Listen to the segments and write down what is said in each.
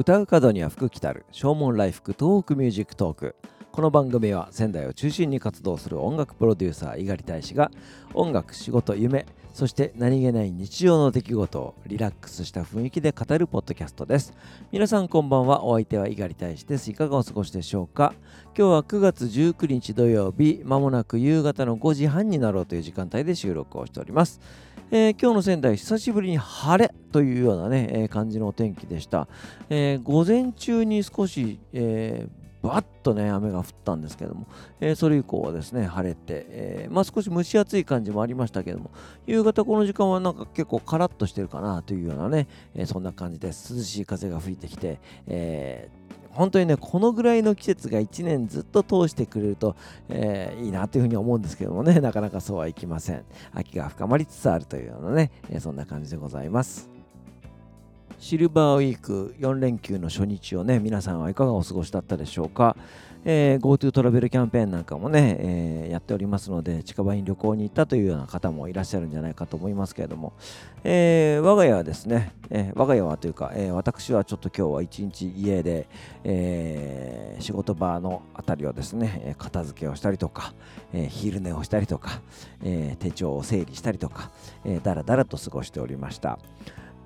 歌う門には福来たる。唱門来福東北ミュージックトーク。この番組は仙台を中心に活動する音楽プロデューサー猪狩大使が音楽仕事夢そして何気ない日常の出来事をリラックスした雰囲気で語るポッドキャストです。皆さんこんばんは。お相手は猪狩大使です。いかがお過ごしでしょうか？今日は9月19日土曜日まもなく夕方の5時半になろうという時間帯で収録をしております。えー、今日の仙台、久しぶりに晴れというようなね、えー、感じのお天気でした。えー、午前中に少し、えー、バッとね雨が降ったんですけども、えー、それ以降はですね晴れて、えー、まあ、少し蒸し暑い感じもありましたけども。夕方この時間はなんか結構カラッとしてるかなというようなね、えー、そんな感じです。涼しい風が吹いてきて、え本当にねこのぐらいの季節が1年ずっと通してくれると、えいいなというふうに思うんですけどもね。なかなかそうはいきません。秋が深まりつつあるというようなね、えそんな感じでございます。シルバーウィーク4連休の初日をね、皆さんはいかがお過ごしだったでしょうか？えー、GoTo トラベルキャンペーンなんかもね、えー、やっておりますので、近場に旅行に行ったというような方もいらっしゃるんじゃないかと思いますけれども、えー、我が家はですね、え我が家はというか、え私はちょっと今日は一日家で、え仕事場のあたりをですね、片付けをしたりとか、え昼寝をしたりとか、え手帳を整理したりとか、えー、だらだらと過ごしておりました。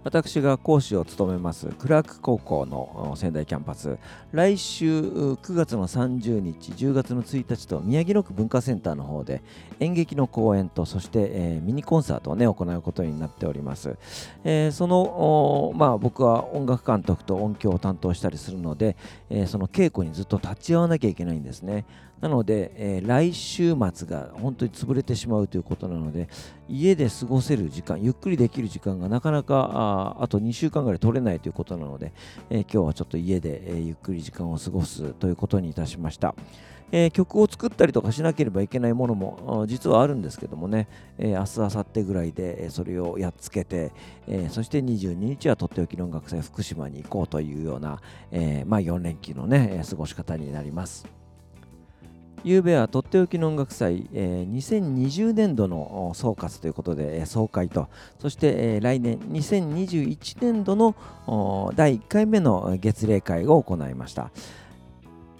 私が講師を務めますクラーク高校の仙台キャンパス。来週9月の30日10月の1日と宮城野区文化センターの方で演劇の公演とそして、え、ミニコンサートをね行うことになっております、え、そのまあ僕は音楽監督と音響を担当したりするので、え、その稽古にずっと立ち会わなきゃいけないんですね。なので、えー、来週末が本当に潰れてしまうということなので、家で過ごせる時間、ゆっくりできる時間がなかなかあと2週間ぐらい取れないということなので、えー、今日はちょっと家で、え、ゆっくり時間を過ごすということにいたしました。えー、曲を作ったりとかしなければいけないものも実はあるんですけどもね、えー、明日、明後日ぐらいでそれをやっつけて、えー、そして22日はとっておきの音楽祭福島に行こうというような、えまあ、4連休のね、過ごし方になります。ゆうべはとっておきの音楽祭、えー、2020年度の総括ということで、えー、総会と、そして、えー、来年2021年度の第1回目の月例会を行いました。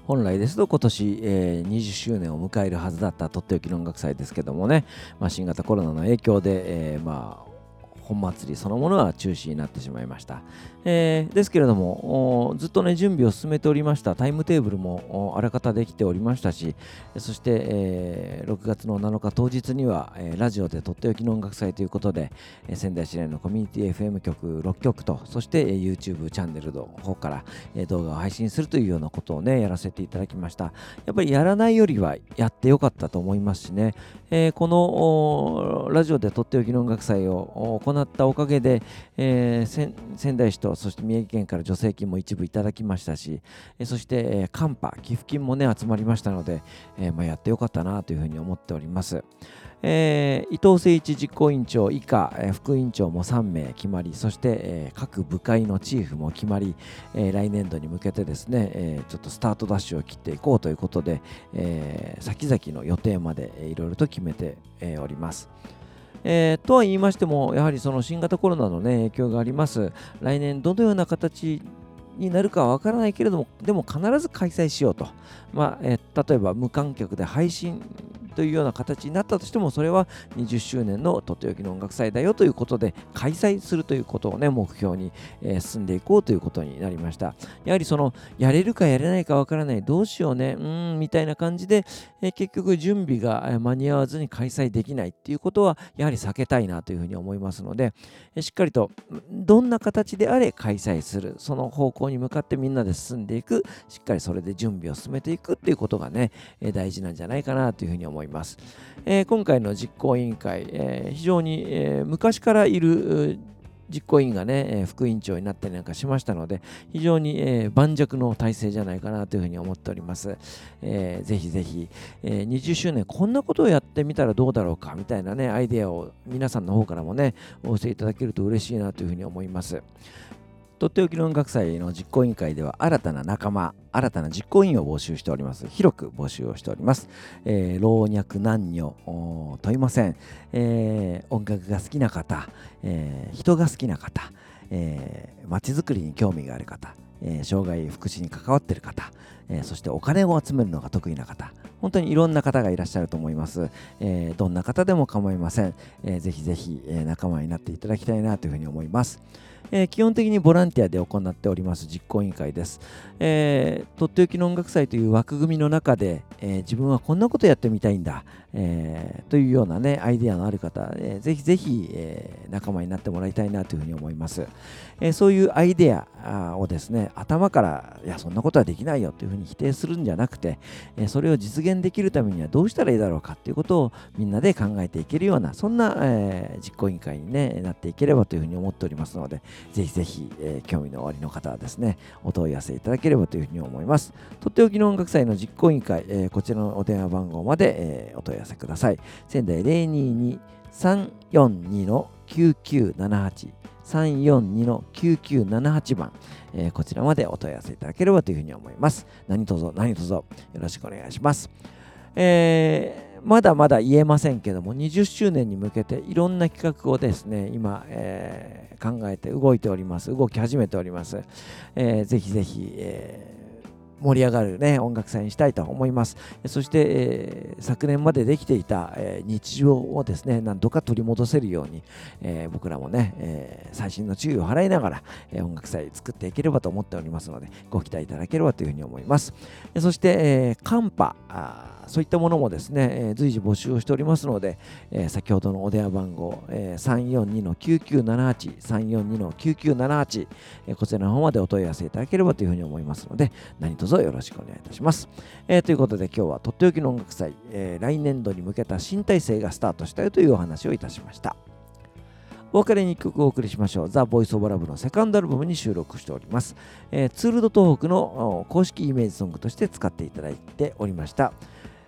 本来ですと今年、えー、20周年を迎えるはずだったとっておきの音楽祭ですけどもね、まあ、新型コロナの影響で、えー、まあ本祭りそのものは中止になってしまいました。えー、ですけれども、ずっとね、準備を進めておりましたタイムテーブルもあらかたできておりましたし、そして、えー、6月の7日当日には、えー、ラジオでとっておきの音楽祭ということで、え、仙台市内のコミュニティ FM 局6局と、そして、えー、YouTube チャンネルの方から、え、動画を配信するというようなことをね、やらせていただきました。やっぱりやらないよりはやってよかったと思いますしね、えー、このラジオでとっておきの音楽祭を行ったおかげで、えー、仙台市とそして宮城県から助成金も一部いただきましたし、え、そして、えー、カン寄付金もね集まりましたので、えまあ、やってよかったなというふうに思っております。えー、伊藤誠一実行委員長以下、えー、副委員長も3名決まりそして、えー、各部会のチーフも決まり、え来年度に向けてですね、えちょっとスタートダッシュを切っていこうということで、え先々の予定までいろいろと決めて、えおります。えー、とは言いましても、やはりその新型コロナの、ね、影響があります。来年どのような形になるかはわからないけれども、でも必ず開催しようと。まあえー、例えば無観客で配信というような形になったとしても、それは20周年のとっておきの音楽祭だよということで、開催するということをね、目標に、えー、進んでいこうということになりました。やはりその、やれるかやれないかわからない、どうしようね、うん、みたいな感じで、えー、結局準備が間に合わずに開催できないっていうことは、やはり避けたいなというふうに思いますので、えー、しっかりと、どんな形であれ開催する、その方向に向かってみんなで進んでいく、しっかりそれで準備を進めていくっていうことがね、え大事なんじゃないかなというふうに思います。いますえー、今回の実行委員会、えー、非常に、えー、昔からいる実行委員がね、え副委員長になったりなんかしましたので、非常に、え盤石の体制じゃないかなというふうに思っております。えー、ぜひぜひ、え20周年こんなことをやってみたらどうだろうかみたいなね、アイデアを皆さんの方からもね、お寄せいただけると嬉しいなというふうに思います。とっておきの音楽祭の実行委員会では新たな仲間、新たな実行委員を募集しております。広く募集をしております。えー、老若男女問いません、えー、音楽が好きな方、えー、人が好きな方、えー、街づくりに興味がある方、えー、障害福祉に関わっている方、えー、そしてお金を集めるのが得意な方本当にいろんな方がいらっしゃると思います、えー、どんな方でも構いません、えー、ぜひぜひ、えー、仲間になっていただきたいなというふうに思いますえー、基本的にボランティアで行っております実行委員会です。えー、とっておきの音楽祭という枠組みの中で、えー、自分はこんなことやってみたいんだ、えー、というようなね、アイデアのある方、えー、ぜひぜひ、えー、仲間になってもらいたいなというふうに思います。え、そういうアイデアをですね、頭から、いや、そんなことはできないよというふうに否定するんじゃなくて、え、それを実現できるためにはどうしたらいいだろうかということをみんなで考えていけるような、そんな、え、実行委員会に、ね、なっていければというふうに思っておりますので、ぜひぜひ、え、興味のおありの方はですね、お問い合わせいただければというふうに思います。とっておきの音楽祭の実行委員会、え、こちらのお電話番号まで、えー、お問い合わせください。仙台022-342の9978 342-9978番、えー、こちらまでお問い合わせいただければというふうに思います。何卒何卒よろしくお願いします。えー、まだまだ言えませんけども、20周年に向けていろんな企画をですね、今、えー、考えて動いております。動き始めております。えー、ぜひぜひ、えー盛り上がる、ね、音楽祭にしたいと思います。そして、えー、昨年までできていた、えー、日常をですね、何とか取り戻せるように、えー、僕らもね、え細心の注意を払いながら、え音楽祭作っていければと思っておりますので、ご期待いただければというふうに思います。そして、えー、カンパ、そういったものもですね、え、随時募集をしておりますので、え、先ほどのお電話番号、え、342-9978、342-9978、え、こちらの方までお問い合わせいただければというふうに思いますので、何卒よろしくお願いいたします。えー、ということで今日はとっておきの音楽祭、えー、来年度に向けた新体制がスタートしたよというお話をいたしました。お別れに1曲お送りしましょう。ザ・ボイス・オブ・ラブのセカンドアルバムに収録しております。えー、ツールド東北の公式イメージソングとして使っていただいておりました。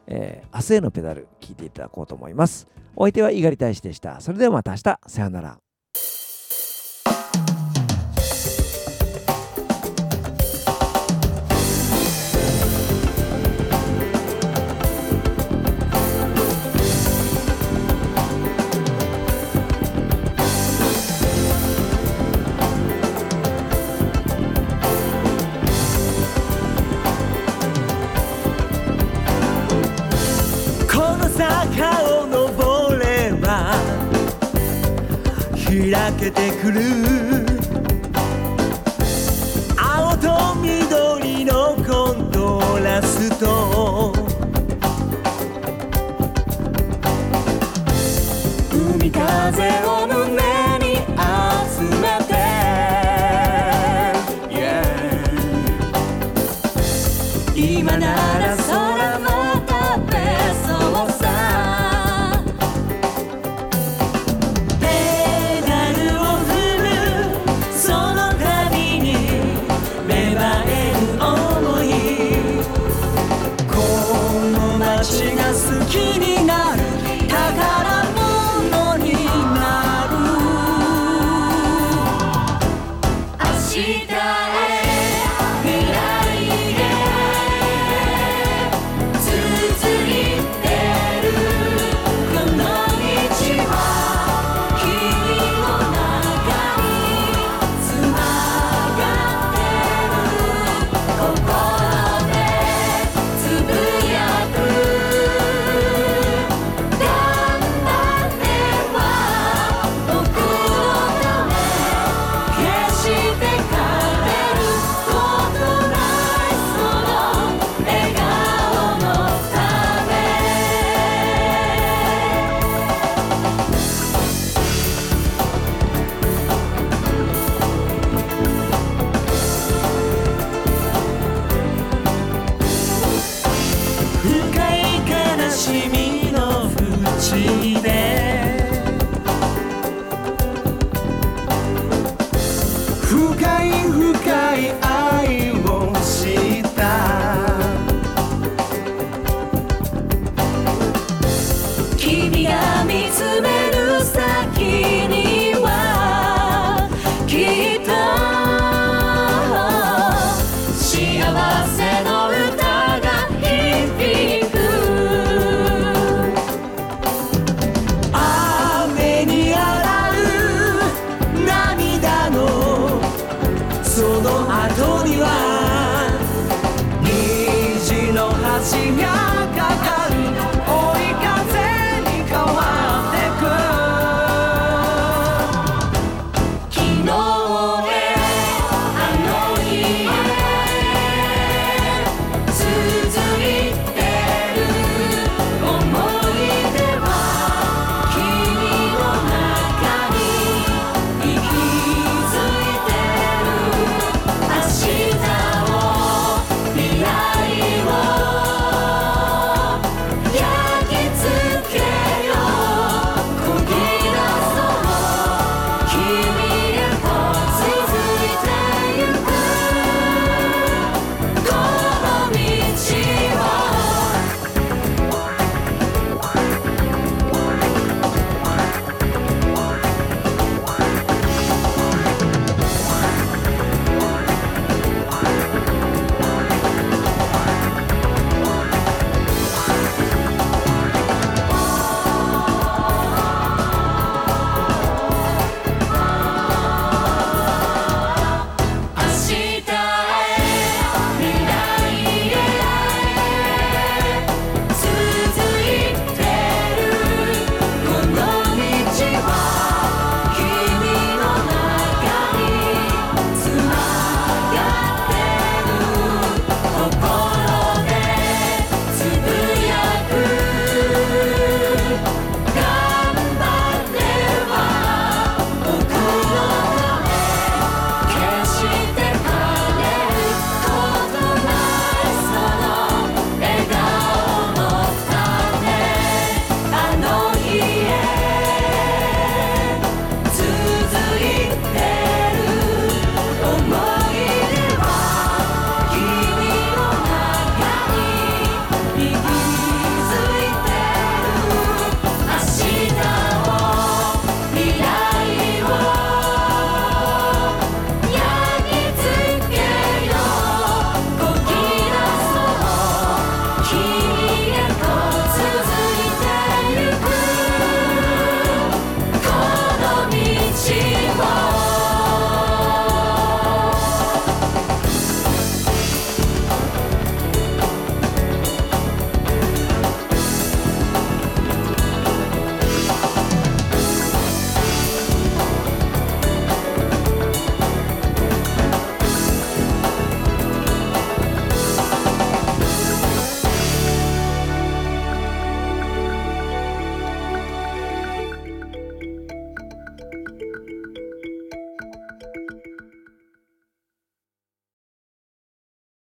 えー、明日へのペダル聞いていただこうと思います。お相手は猪狩大使でした。それではまた明日。さようなら。くる